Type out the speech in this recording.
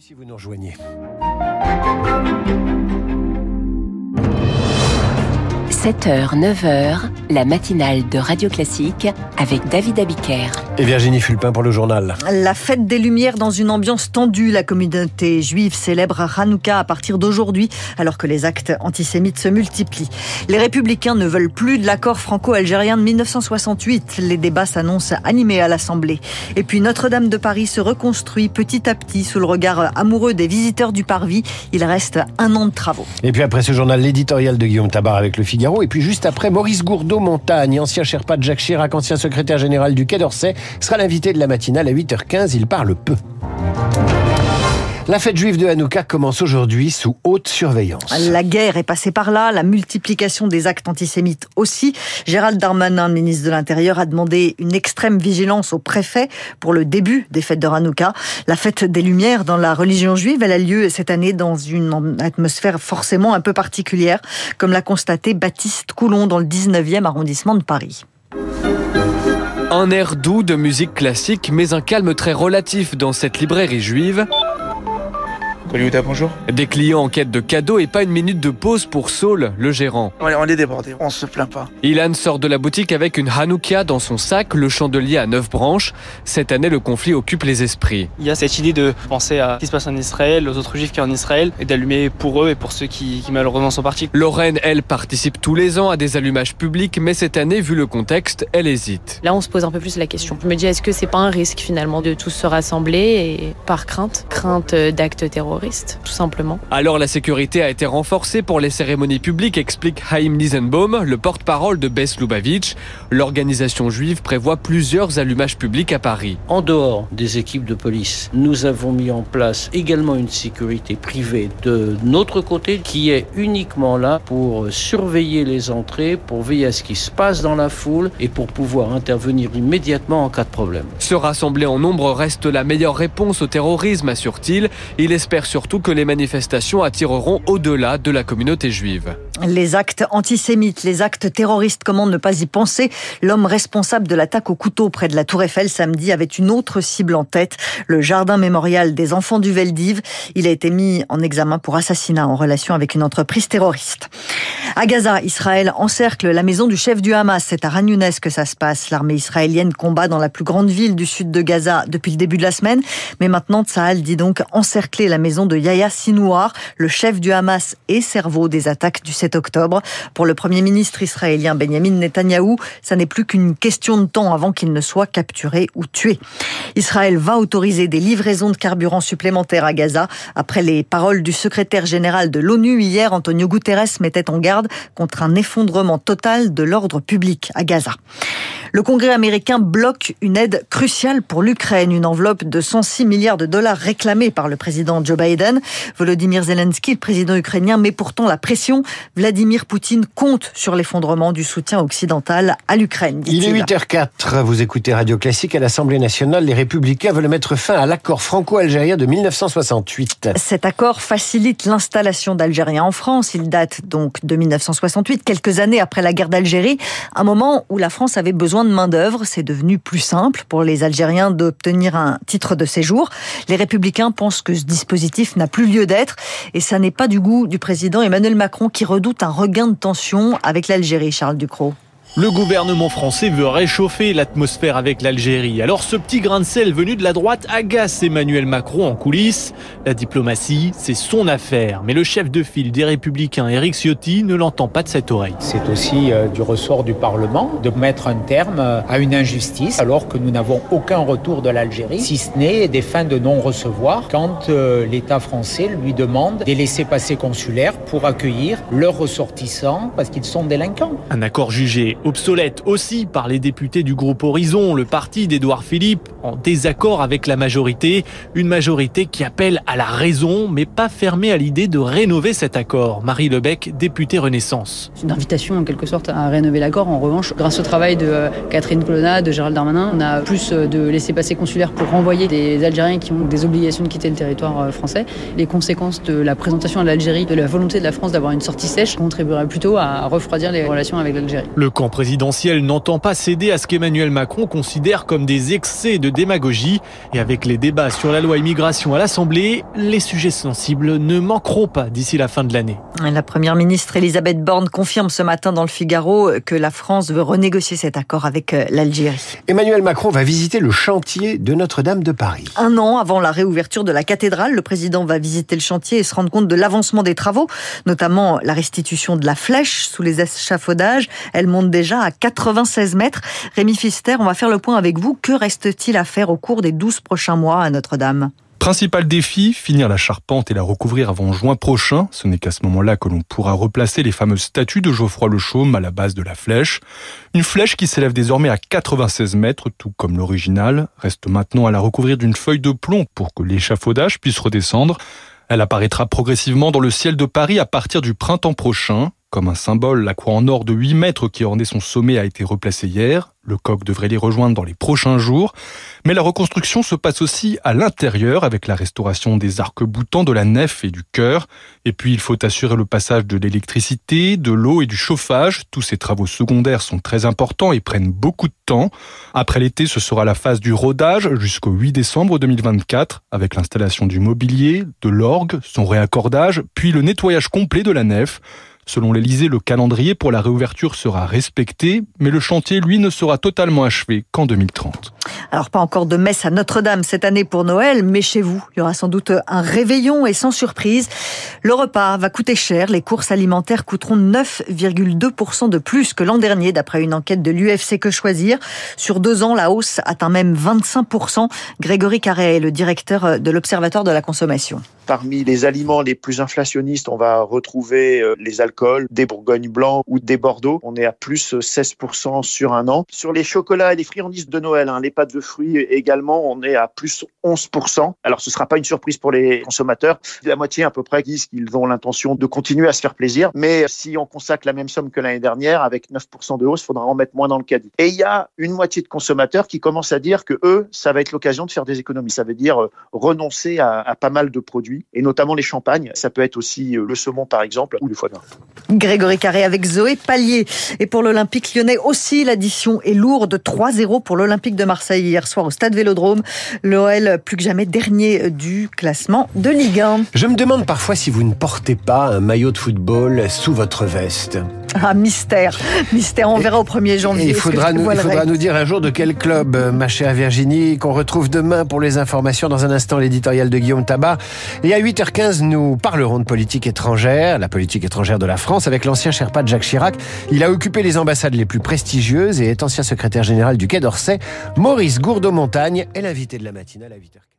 si vous nous rejoignez. 7h, 9h, la matinale de Radio Classique avec David Abiker. Et Virginie Fulpin pour le journal. La fête des Lumières dans une ambiance tendue. La communauté juive célèbre Hanouka à partir d'aujourd'hui, alors que les actes antisémites se multiplient. Les républicains ne veulent plus de l'accord franco-algérien de 1968. Les débats s'annoncent animés à l'Assemblée. Et puis Notre-Dame de Paris se reconstruit petit à petit sous le regard amoureux des visiteurs du Parvis. Il reste un an de travaux. Et puis après ce journal, l'éditorial de Guillaume Tabar avec le Figaro. Et puis juste après, Maurice Gourdeau-Montagne, ancien Sherpa de Jacques Chirac, ancien secrétaire général du Quai d'Orsay, sera l'invité de la matinale à 8h15. Il parle peu. La fête juive de Hanouka commence aujourd'hui sous haute surveillance. La guerre est passée par là, la multiplication des actes antisémites aussi. Gérald Darmanin, ministre de l'Intérieur, a demandé une extrême vigilance au préfet pour le début des fêtes de Hanouka. La fête des Lumières dans la religion juive, elle a lieu cette année dans une atmosphère forcément un peu particulière, comme l'a constaté Baptiste Coulon dans le 19e arrondissement de Paris. Un air doux de musique classique, mais un calme très relatif dans cette librairie juive. Hollywood, bonjour. Des clients en quête de cadeaux et pas une minute de pause pour Saul, le gérant. On est, on est débordé, on se plaint pas. Ilan sort de la boutique avec une Hanouka dans son sac, le chandelier à neuf branches. Cette année, le conflit occupe les esprits. Il y a cette idée de penser à ce qui se passe en Israël, aux autres juifs qui sont en Israël, et d'allumer pour eux et pour ceux qui, qui malheureusement sont partis. Lorraine, elle, participe tous les ans à des allumages publics, mais cette année, vu le contexte, elle hésite. Là, on se pose un peu plus la question. Je me dis, est-ce que c'est pas un risque finalement de tous se rassembler et par crainte, crainte d'actes terroristes, tout simplement. Alors la sécurité a été renforcée pour les cérémonies publiques, explique Haïm Nizenbaum, le porte-parole de Bess Lubavitch. L'organisation juive prévoit plusieurs allumages publics à Paris. En dehors des équipes de police, nous avons mis en place également une sécurité privée de notre côté qui est uniquement là pour surveiller les entrées, pour veiller à ce qui se passe dans la foule et pour pouvoir intervenir immédiatement en cas de problème. Se rassembler en nombre reste la meilleure réponse au terrorisme, assure-t-il. Il espère surtout que les manifestations attireront au-delà de la communauté juive. Les actes antisémites, les actes terroristes, comment ne pas y penser L'homme responsable de l'attaque au couteau près de la Tour Eiffel samedi avait une autre cible en tête, le jardin mémorial des enfants du Veldiv. Il a été mis en examen pour assassinat en relation avec une entreprise terroriste. À Gaza, Israël encercle la maison du chef du Hamas. C'est à Younes que ça se passe. L'armée israélienne combat dans la plus grande ville du sud de Gaza depuis le début de la semaine. Mais maintenant, Tsahal dit donc encercler la maison de Yahya Sinouar, le chef du Hamas et cerveau des attaques du 7 octobre. Pour le premier ministre israélien Benjamin Netanyahou, ça n'est plus qu'une question de temps avant qu'il ne soit capturé ou tué. Israël va autoriser des livraisons de carburant supplémentaires à Gaza après les paroles du secrétaire général de l'ONU hier. Antonio Guterres mettait en garde contre un effondrement total de l'ordre public à Gaza. Le Congrès américain bloque une aide cruciale pour l'Ukraine, une enveloppe de 106 milliards de dollars réclamée par le président Joe Biden. Volodymyr Zelensky, le président ukrainien, met pourtant la pression. Vladimir Poutine compte sur l'effondrement du soutien occidental à l'Ukraine. Il est 8h04, vous écoutez Radio Classique à l'Assemblée nationale. Les républicains veulent mettre fin à l'accord franco-algérien de 1968. Cet accord facilite l'installation d'Algériens en France. Il date donc de 1968, quelques années après la guerre d'Algérie, un moment où la France avait besoin de main-d'œuvre. C'est devenu plus simple pour les Algériens d'obtenir un titre de séjour. Les républicains pensent que ce dispositif n'a plus lieu d'être et ça n'est pas du goût du président Emmanuel Macron qui redoute un regain de tension avec l'Algérie, Charles Ducrot. Le gouvernement français veut réchauffer l'atmosphère avec l'Algérie. Alors ce petit grain de sel venu de la droite agace Emmanuel Macron en coulisses. La diplomatie, c'est son affaire. Mais le chef de file des Républicains, Éric Ciotti, ne l'entend pas de cette oreille. C'est aussi euh, du ressort du Parlement de mettre un terme euh, à une injustice alors que nous n'avons aucun retour de l'Algérie, si ce n'est des fins de non-recevoir quand euh, l'État français lui demande des laissés-passer consulaires pour accueillir leurs ressortissants parce qu'ils sont délinquants. Un accord jugé obsolète aussi par les députés du groupe Horizon, le parti d'Édouard Philippe, en désaccord avec la majorité, une majorité qui appelle à la raison, mais pas fermée à l'idée de rénover cet accord. Marie Lebec, députée Renaissance. C'est une invitation en quelque sorte à rénover l'accord. En revanche, grâce au travail de euh, Catherine Colonna, de Gérald Darmanin, on a plus euh, de laissés-passer consulaires pour renvoyer des Algériens qui ont des obligations de quitter le territoire euh, français. Les conséquences de la présentation à l'Algérie, de la volonté de la France d'avoir une sortie sèche, contribueraient plutôt à refroidir les relations avec l'Algérie. Le camp présidentiel n'entend pas céder à ce qu'Emmanuel Macron considère comme des excès de démagogie. Et avec les débats sur la loi immigration à l'Assemblée, les sujets sensibles ne manqueront pas d'ici la fin de l'année. La première ministre Elisabeth Borne confirme ce matin dans le Figaro que la France veut renégocier cet accord avec euh, l'Algérie. Emmanuel Macron va visiter le chantier de Notre-Dame de Paris. Un an avant la réouverture de la cathédrale, le président va visiter le chantier et se rendre compte de l'avancement des travaux, notamment la restitution de la flèche sous les échafaudages. Elle monte déjà à 96 mètres. Rémi Fister, on va faire le point avec vous. Que reste-t-il à faire au cours des 12 prochains mois à Notre-Dame? Principal défi, finir la charpente et la recouvrir avant juin prochain. Ce n'est qu'à ce moment-là que l'on pourra replacer les fameuses statues de Geoffroy le Chaume à la base de la flèche. Une flèche qui s'élève désormais à 96 mètres, tout comme l'original. Reste maintenant à la recouvrir d'une feuille de plomb pour que l'échafaudage puisse redescendre. Elle apparaîtra progressivement dans le ciel de Paris à partir du printemps prochain. Comme un symbole, la croix en or de 8 mètres qui ornait son sommet a été replacée hier. Le coq devrait les rejoindre dans les prochains jours. Mais la reconstruction se passe aussi à l'intérieur avec la restauration des arcs-boutants de la nef et du chœur. Et puis il faut assurer le passage de l'électricité, de l'eau et du chauffage. Tous ces travaux secondaires sont très importants et prennent beaucoup de temps. Après l'été, ce sera la phase du rodage jusqu'au 8 décembre 2024 avec l'installation du mobilier, de l'orgue, son réaccordage, puis le nettoyage complet de la nef. Selon l'Elysée, le calendrier pour la réouverture sera respecté, mais le chantier, lui, ne sera totalement achevé qu'en 2030. Alors pas encore de messe à Notre-Dame cette année pour Noël, mais chez vous, il y aura sans doute un réveillon et sans surprise, le repas va coûter cher. Les courses alimentaires coûteront 9,2% de plus que l'an dernier, d'après une enquête de l'UFC Que Choisir. Sur deux ans, la hausse atteint même 25%. Grégory Carré est le directeur de l'Observatoire de la consommation. Parmi les aliments les plus inflationnistes, on va retrouver euh, les alcools, des bourgognes blancs ou des bordeaux. On est à plus 16% sur un an. Sur les chocolats et les friandises de Noël, hein, les pâtes de fruits également, on est à plus 11%. Alors ce ne sera pas une surprise pour les consommateurs. La moitié à peu près disent qu'ils ont l'intention de continuer à se faire plaisir. Mais si on consacre la même somme que l'année dernière, avec 9% de hausse, il faudra en mettre moins dans le caddie. Et il y a une moitié de consommateurs qui commencent à dire que eux, ça va être l'occasion de faire des économies. Ça veut dire euh, renoncer à pas mal de produits et notamment les champagnes. Ça peut être aussi euh, le saumon, par exemple, ou le foie gras. Grégory Carré avec Zoé Pallier. Et pour l'Olympique lyonnais aussi, l'addition est lourde. 3-0 pour l'Olympique de Marseille hier soir au Stade Vélodrome. L'OL, plus que jamais dernier du classement de Ligue 1. Je me demande parfois si vous ne portez pas un maillot de football sous votre veste. Ah, mystère. Mystère, on verra au 1er janvier. il faudra, nous, il faudra nous dire un jour de quel club, euh, ma chère Virginie, qu'on retrouve demain pour les informations. Dans un instant, l'éditorial de Guillaume Tabar. Et à 8h15, nous parlerons de politique étrangère, la politique étrangère de la France, avec l'ancien Sherpa Jacques Chirac. Il a occupé les ambassades les plus prestigieuses et est ancien secrétaire général du Quai d'Orsay. Maurice Gourdeau-Montagne est l'invité de la matinale à 8h15.